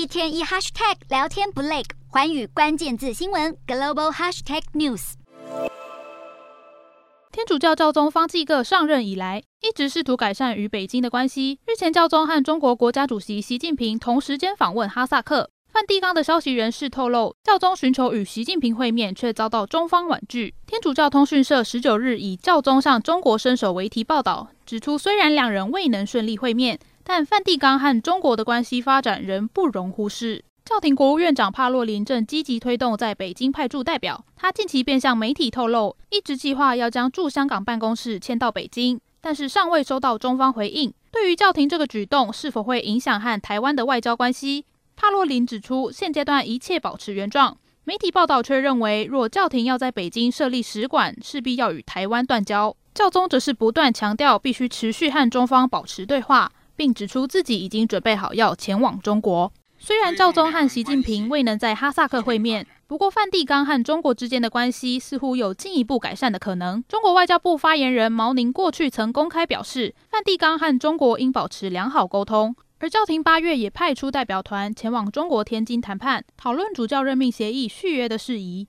一天一 hashtag 聊天不累，寰宇关键字新闻 global hashtag news。天主教教宗方济各上任以来，一直试图改善与北京的关系。日前，教宗和中国国家主席习近平同时间访问哈萨克。梵蒂冈的消息人士透露，教宗寻求与习近平会面，却遭到中方婉拒。天主教通讯社十九日以“教宗向中国伸手”为题报道，指出虽然两人未能顺利会面，但梵蒂冈和中国的关系发展仍不容忽视。教廷国务院长帕洛林正积极推动在北京派驻代表。他近期便向媒体透露，一直计划要将驻香港办公室迁到北京，但是尚未收到中方回应。对于教廷这个举动是否会影响和台湾的外交关系，帕洛林指出，现阶段一切保持原状。媒体报道却认为，若教廷要在北京设立使馆，势必要与台湾断交。教宗则是不断强调，必须持续和中方保持对话，并指出自己已经准备好要前往中国。虽然赵宗和习近平未能在哈萨克会面，不过梵蒂冈和中国之间的关系似乎有进一步改善的可能。中国外交部发言人毛宁过去曾公开表示，梵蒂冈和中国应保持良好沟通。而教廷八月也派出代表团前往中国天津谈判，讨论主教任命协议续约的事宜。